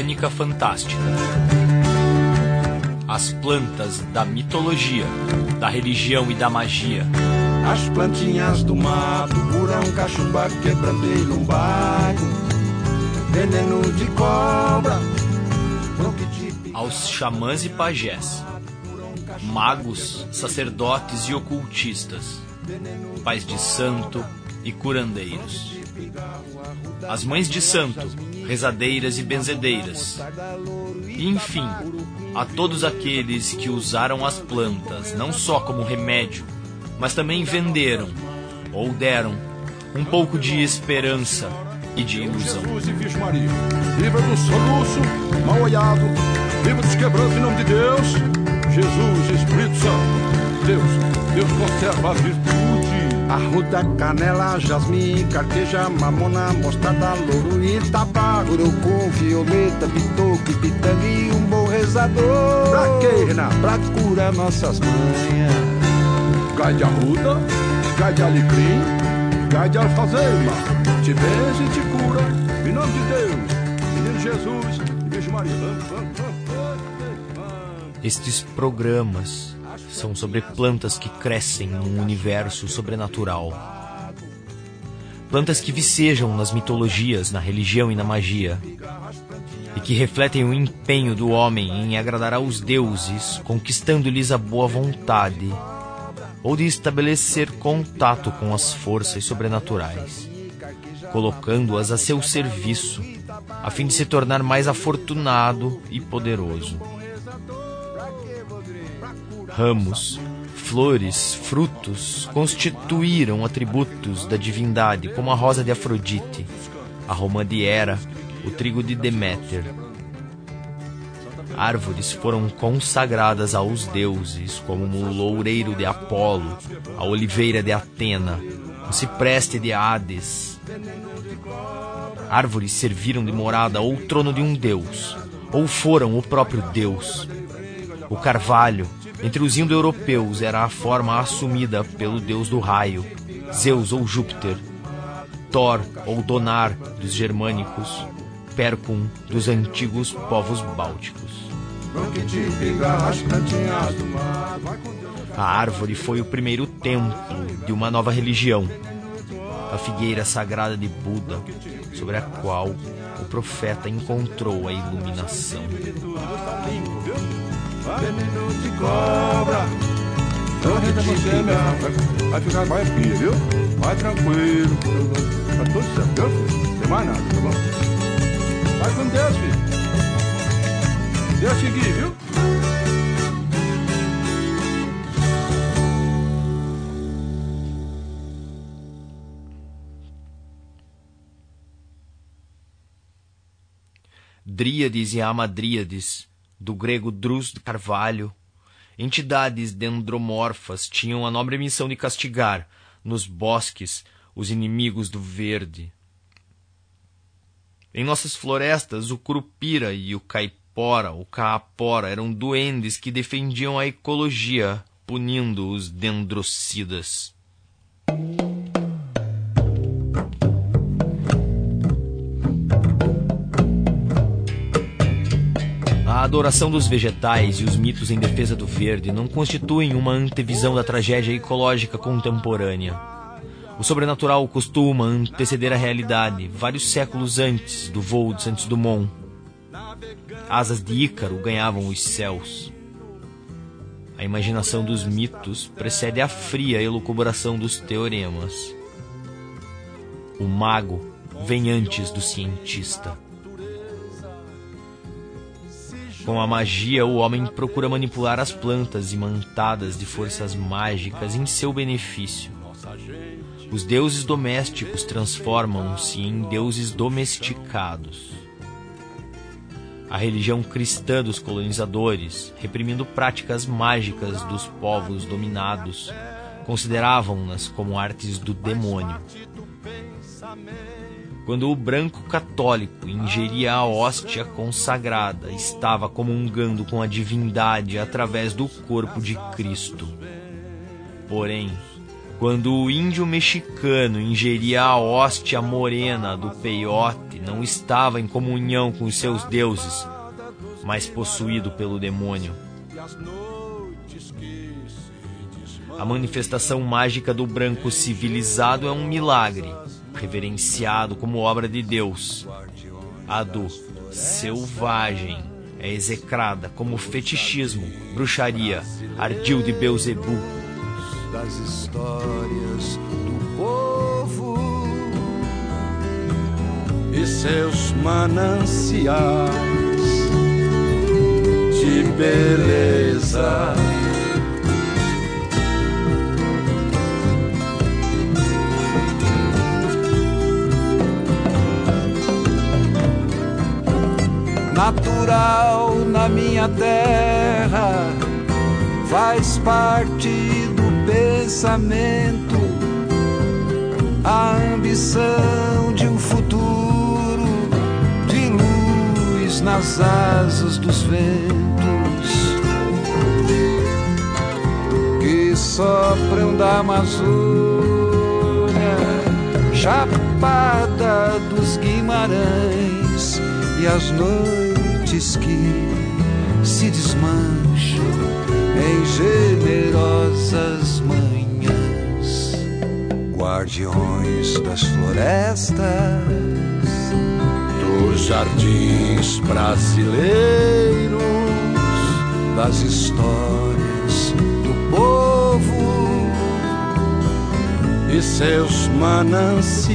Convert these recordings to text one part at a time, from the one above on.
botânica fantástica. As plantas da mitologia, da religião e da magia. As plantinhas do mato, burão, cachumba, quebrandeiro, lumbago, veneno de cobra, aos xamãs e pajés, magos, sacerdotes e ocultistas, pais de santo e curandeiros. As mães de santo, rezadeiras e benzedeiras. E, enfim, a todos aqueles que usaram as plantas não só como remédio, mas também venderam ou deram um pouco de esperança e de ilusão. Jesus e Virgem Maria, livra do soluço, mal olhado, livra dos quebrantos em nome de Deus, Jesus, Espírito Santo, Deus, Deus conserva a virtude. Arruda, canela, jasmim, carqueja, mamona, mostarda, louro, itabá, urucum, violeta, bitoque, pitanga e um bom rezador. Pra quê, Renato? Pra curar nossas manhas. Gai de arruda, gai de alecrim, gai de alfazema. Te benze e te cura, em nome de Deus, menino Jesus e Virgem Maria. Estes programas são sobre plantas que crescem num universo sobrenatural. Plantas que vicejam nas mitologias, na religião e na magia. E que refletem o empenho do homem em agradar aos deuses, conquistando-lhes a boa vontade, ou de estabelecer contato com as forças sobrenaturais, colocando-as a seu serviço, a fim de se tornar mais afortunado e poderoso ramos, flores, frutos constituíram atributos da divindade, como a rosa de Afrodite, a romã de Hera, o trigo de Deméter. Árvores foram consagradas aos deuses, como o loureiro de Apolo, a oliveira de Atena, o cipreste de Hades. Árvores serviram de morada ou trono de um deus, ou foram o próprio deus. O carvalho, entre os indo-europeus era a forma assumida pelo deus do raio, Zeus ou Júpiter, Thor ou Donar dos germânicos, Percum dos antigos povos bálticos. A árvore foi o primeiro templo de uma nova religião, a figueira sagrada de Buda, sobre a qual o profeta encontrou a iluminação veneno de cobra. Não tenta você, minha Vai ficar mais firme, viu? Vai tranquilo. Tá tudo certo, viu, filho? Tem mais nada, tá bom? Vai com Deus, filho. Deus seguir, viu? Dríades e Amadríades do grego Drus de Carvalho, entidades dendromorfas tinham a nobre missão de castigar, nos bosques, os inimigos do verde. Em nossas florestas, o curupira e o caipora, o caapora, eram duendes que defendiam a ecologia, punindo os dendrocidas. Adoração dos vegetais e os mitos em defesa do verde não constituem uma antevisão da tragédia ecológica contemporânea. O sobrenatural costuma anteceder a realidade vários séculos antes do voo de Santos Dumont. Asas de Ícaro ganhavam os céus. A imaginação dos mitos precede a fria elucubração dos teoremas. O mago vem antes do cientista. Com a magia, o homem procura manipular as plantas imantadas de forças mágicas em seu benefício. Os deuses domésticos transformam-se em deuses domesticados. A religião cristã dos colonizadores, reprimindo práticas mágicas dos povos dominados, consideravam-nas como artes do demônio. Quando o branco católico ingeria a hóstia consagrada, estava comungando com a divindade através do corpo de Cristo. Porém, Quando o índio mexicano ingeria a hóstia morena do peiote, não estava em comunhão com os seus deuses, mas possuído pelo demônio. A manifestação mágica do branco civilizado é um milagre, reverenciado como obra de Deus. A do selvagem é execrada como fetichismo, bruxaria, ardil de Beuzebu. Das histórias do povo e seus mananciais de beleza. Natural na minha terra, faz parte do pensamento, a ambição de um futuro de luz nas asas dos ventos que sopram da Amazônia, chapada dos Guimarães e as noites que se desmancham em generosas manhãs, guardiões das florestas, dos jardins brasileiros, das histórias do povo e seus mananciais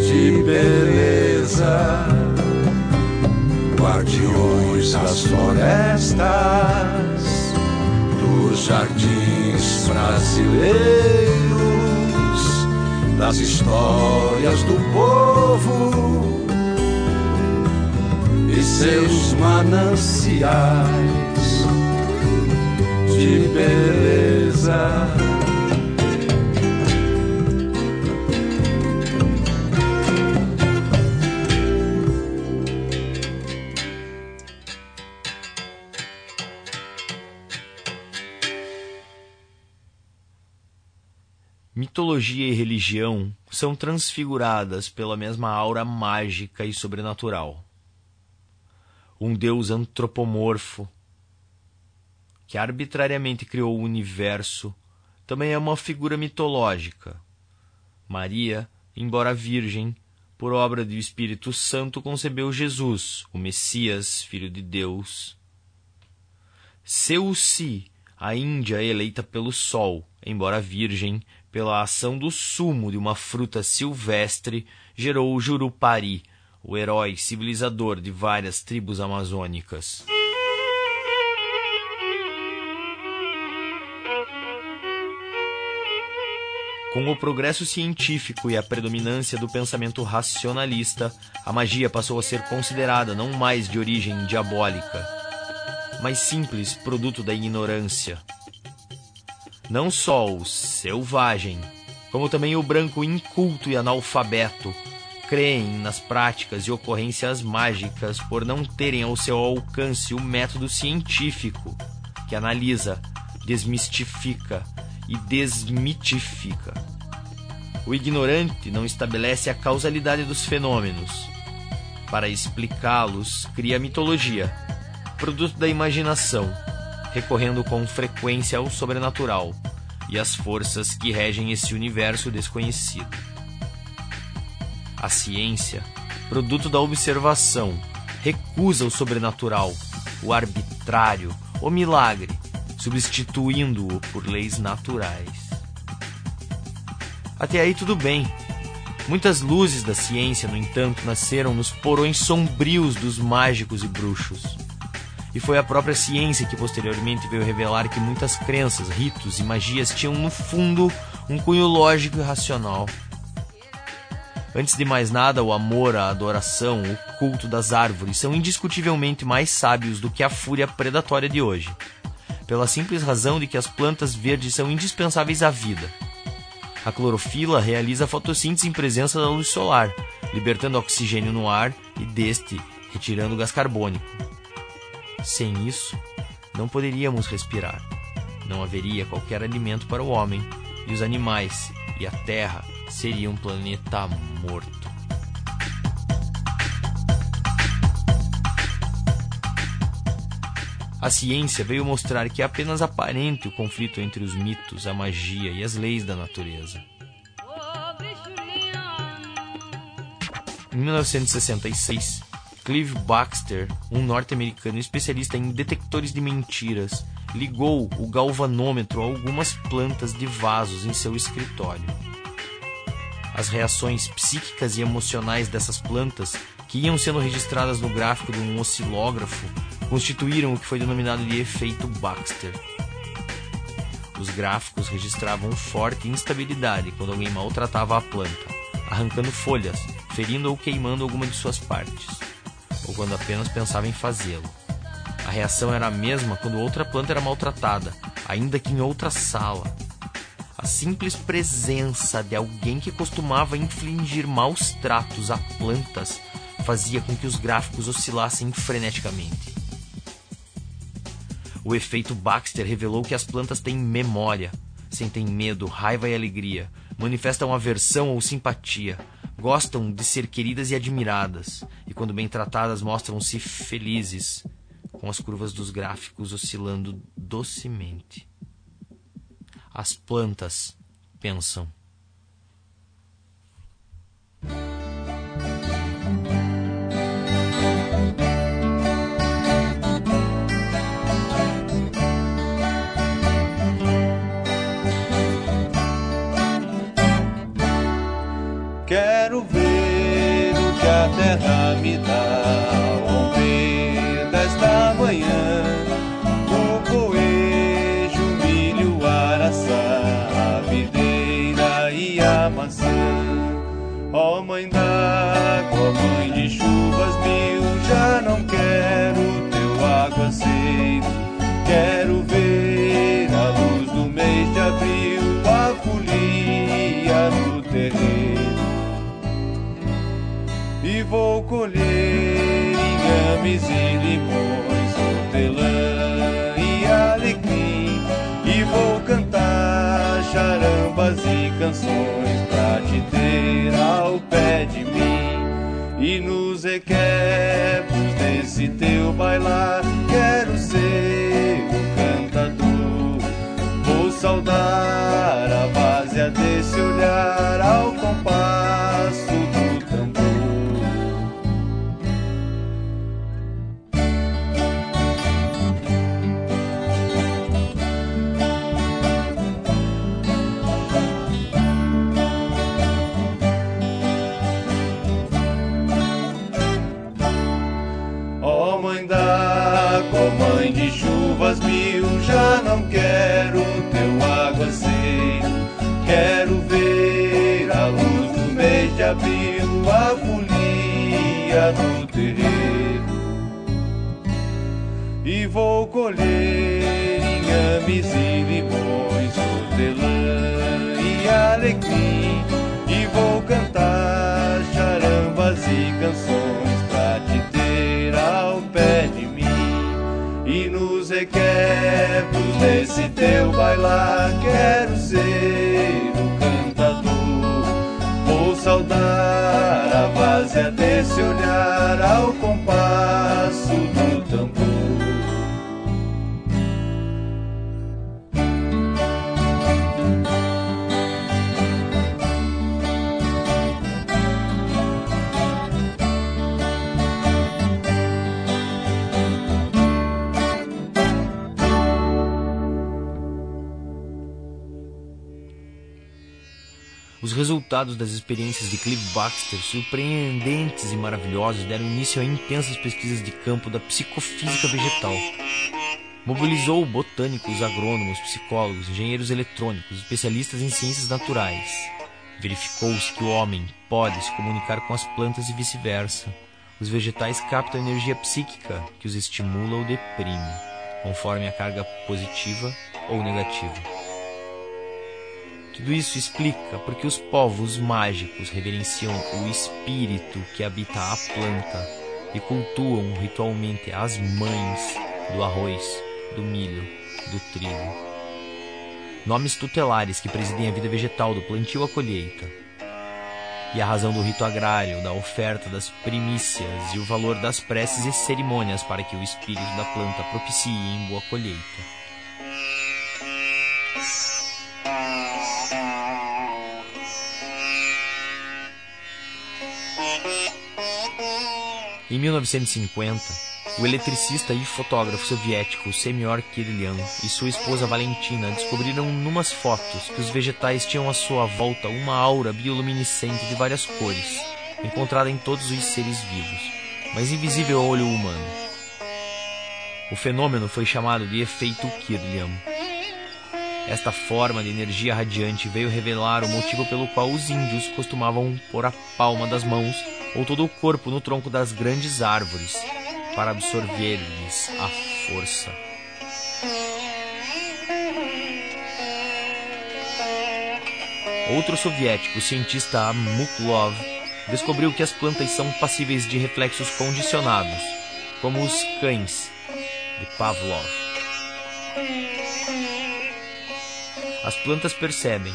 de beleza, guardiões das florestas, dos jardins brasileiros, das histórias do povo e seus mananciais de beleza. Mitologia e religião são transfiguradas pela mesma aura mágica e sobrenatural. Um deus antropomorfo que arbitrariamente criou o universo também é uma figura mitológica. Maria, embora virgem, por obra do Espírito Santo concebeu Jesus, o Messias, filho de Deus. Seuci, a Índia eleita pelo Sol, embora virgem, pela ação do sumo de uma fruta silvestre, gerou o Jurupari, o herói civilizador de várias tribos amazônicas. Com o progresso científico e a predominância do pensamento racionalista, a magia passou a ser considerada não mais de origem diabólica, mas simples produto da ignorância. Não só o selvagem, como também o branco inculto e analfabeto creem nas práticas e ocorrências mágicas por não terem ao seu alcance o método científico que analisa, desmistifica e desmitifica. O ignorante não estabelece a causalidade dos fenômenos. Para explicá-los, cria mitologia, produto da imaginação, recorrendo com frequência ao sobrenatural e às forças que regem esse universo desconhecido. A ciência, produto da observação, recusa o sobrenatural, o arbitrário, o milagre, substituindo-o por leis naturais. Até aí tudo bem. Muitas luzes da ciência, no entanto, nasceram nos porões sombrios dos mágicos e bruxos e foi a própria ciência que posteriormente veio revelar que muitas crenças, ritos e magias tinham no fundo um cunho lógico e racional. Antes de mais nada, o amor, a adoração, o culto das árvores são indiscutivelmente mais sábios do que a fúria predatória de hoje, pela simples razão de que as plantas verdes são indispensáveis à vida. A clorofila realiza a fotossíntese em presença da luz solar, libertando oxigênio no ar e deste retirando gás carbônico. Sem isso, não poderíamos respirar. não haveria qualquer alimento para o homem, e os animais e a terra seriam um planeta morto. A ciência veio mostrar que é apenas aparente o conflito entre os mitos, a magia e as leis da natureza. Em 1966, Clive Baxter, um norte-americano especialista em detectores de mentiras, ligou o galvanômetro a algumas plantas de vasos em seu escritório. As reações psíquicas e emocionais dessas plantas, que iam sendo registradas no gráfico de um oscilógrafo, constituíram o que foi denominado de efeito Baxter. Os gráficos registravam forte instabilidade quando alguém maltratava a planta, arrancando folhas, ferindo ou queimando alguma de suas partes ou quando apenas pensava em fazê-lo. A reação era a mesma quando outra planta era maltratada, ainda que em outra sala. A simples presença de alguém que costumava infligir maus tratos a plantas fazia com que os gráficos oscilassem freneticamente. O efeito Baxter revelou que as plantas têm memória, sentem medo, raiva e alegria, manifestam aversão ou simpatia, Gostam de ser queridas e admiradas, e quando bem tratadas mostram-se felizes, com as curvas dos gráficos oscilando docemente. As plantas pensam. Me dá ao romper desta manhã. O coelho, o milho, o araçá, a videira e a maçã. Ó oh, mãe d'água, mãe de chuvas mil, já não quero teu aguaceiro. Quero ver a luz do mês de abril, a folia no terreiro e limões, hortelã e alecrim, e vou cantar charambas e canções pra te ter ao pé de mim. E nos requebros desse teu bailar, quero ser o cantador. Vou saudar a várzea desse olhar ao compasso inhames e limões, hortelã e alecrim. E vou cantar charambas e canções pra te ter ao pé de mim e nos requebros desse teu bailar quero ser o cantador. Vou saudar a várzea desse olhar ao compasso resultados das experiências de Clive Baxter, surpreendentes e maravilhosos, deram início a intensas pesquisas de campo da psicofísica vegetal. Mobilizou botânicos, agrônomos, psicólogos, engenheiros eletrônicos, especialistas em ciências naturais. Verificou-se que o homem pode se comunicar com as plantas e vice-versa. Os vegetais captam energia psíquica que os estimula ou deprime, conforme a carga positiva ou negativa. Tudo isso explica porque os povos mágicos reverenciam o espírito que habita a planta e cultuam ritualmente as mães do arroz, do milho, do trigo nomes tutelares que presidem a vida vegetal do plantio à colheita. E a razão do rito agrário, da oferta das primícias e o valor das preces e cerimônias para que o espírito da planta propicie em boa colheita. Em 1950, o eletricista e fotógrafo soviético Semyor Kirlian e sua esposa Valentina descobriram numas fotos que os vegetais tinham à sua volta uma aura bioluminescente de várias cores, encontrada em todos os seres vivos, mas invisível ao olho humano. O fenômeno foi chamado de efeito Kirlian. Esta forma de energia radiante veio revelar o motivo pelo qual os índios costumavam pôr a palma das mãos ou todo o corpo no tronco das grandes árvores para absorver-lhes a força. Outro soviético, o cientista Muklov, descobriu que as plantas são passíveis de reflexos condicionados, como os cães de Pavlov. As plantas percebem,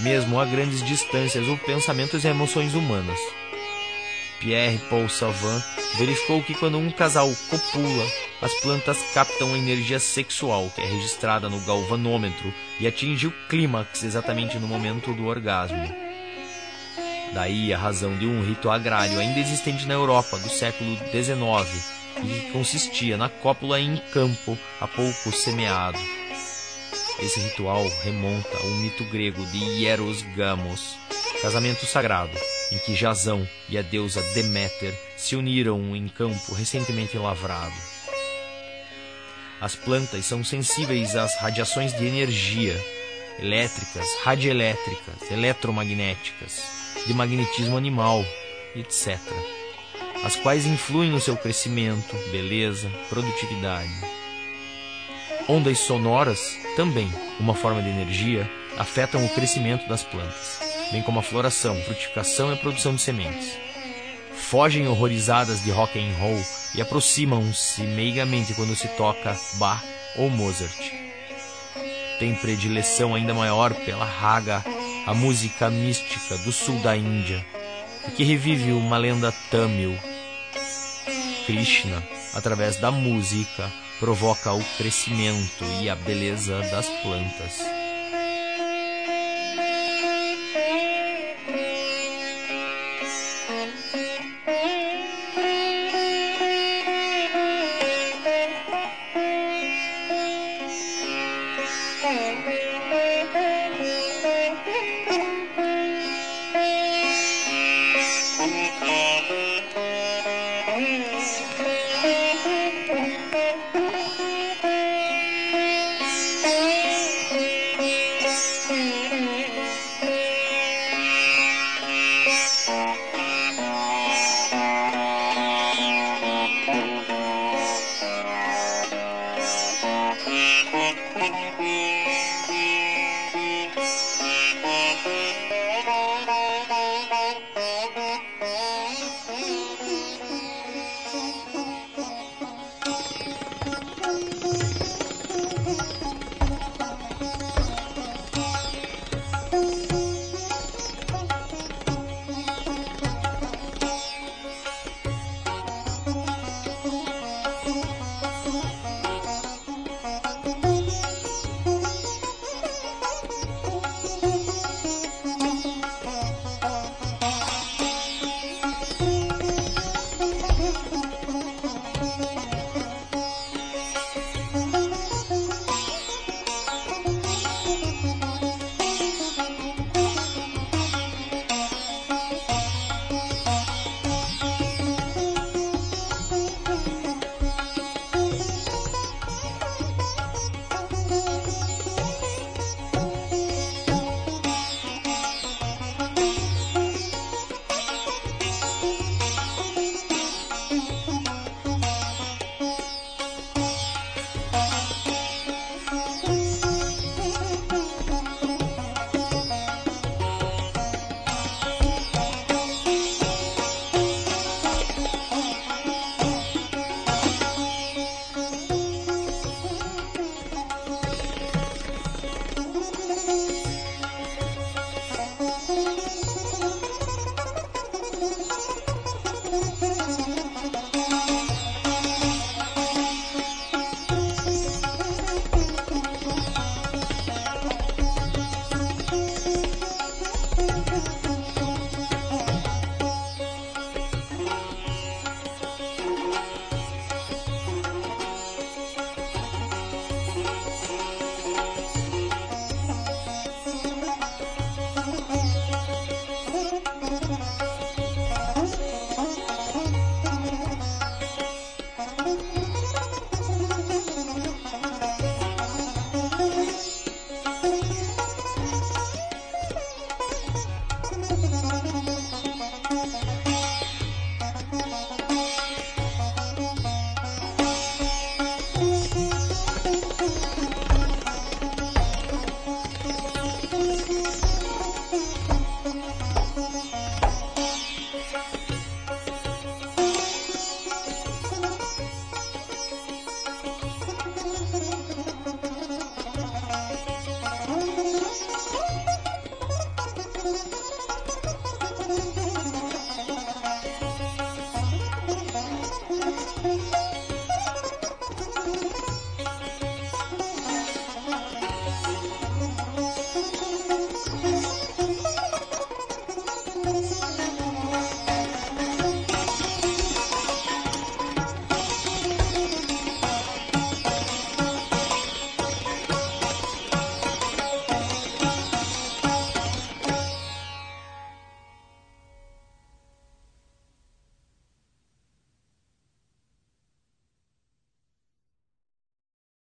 mesmo a grandes distâncias, os pensamentos e emoções humanas. Pierre Paul Savant verificou que quando um casal copula, as plantas captam a energia sexual que é registrada no galvanômetro e atinge o clímax exatamente no momento do orgasmo. Daí a razão de um rito agrário ainda existente na Europa do século XIX e que consistia na cópula em campo a pouco semeado. Esse ritual remonta ao mito grego de Hieros Gamos, casamento sagrado, em que Jazão e a deusa Deméter se uniram em campo recentemente lavrado. As plantas são sensíveis às radiações de energia elétricas, radioelétricas, eletromagnéticas, de magnetismo animal, etc., as quais influem no seu crescimento, beleza, produtividade. Ondas sonoras, também uma forma de energia, afetam o crescimento das plantas bem como a floração, frutificação e a produção de sementes. Fogem horrorizadas de rock and roll e aproximam-se meigamente quando se toca Bach ou Mozart. Tem predileção ainda maior pela raga, a música mística do sul da Índia, e que revive uma lenda tamil. Krishna, através da música, provoca o crescimento e a beleza das plantas.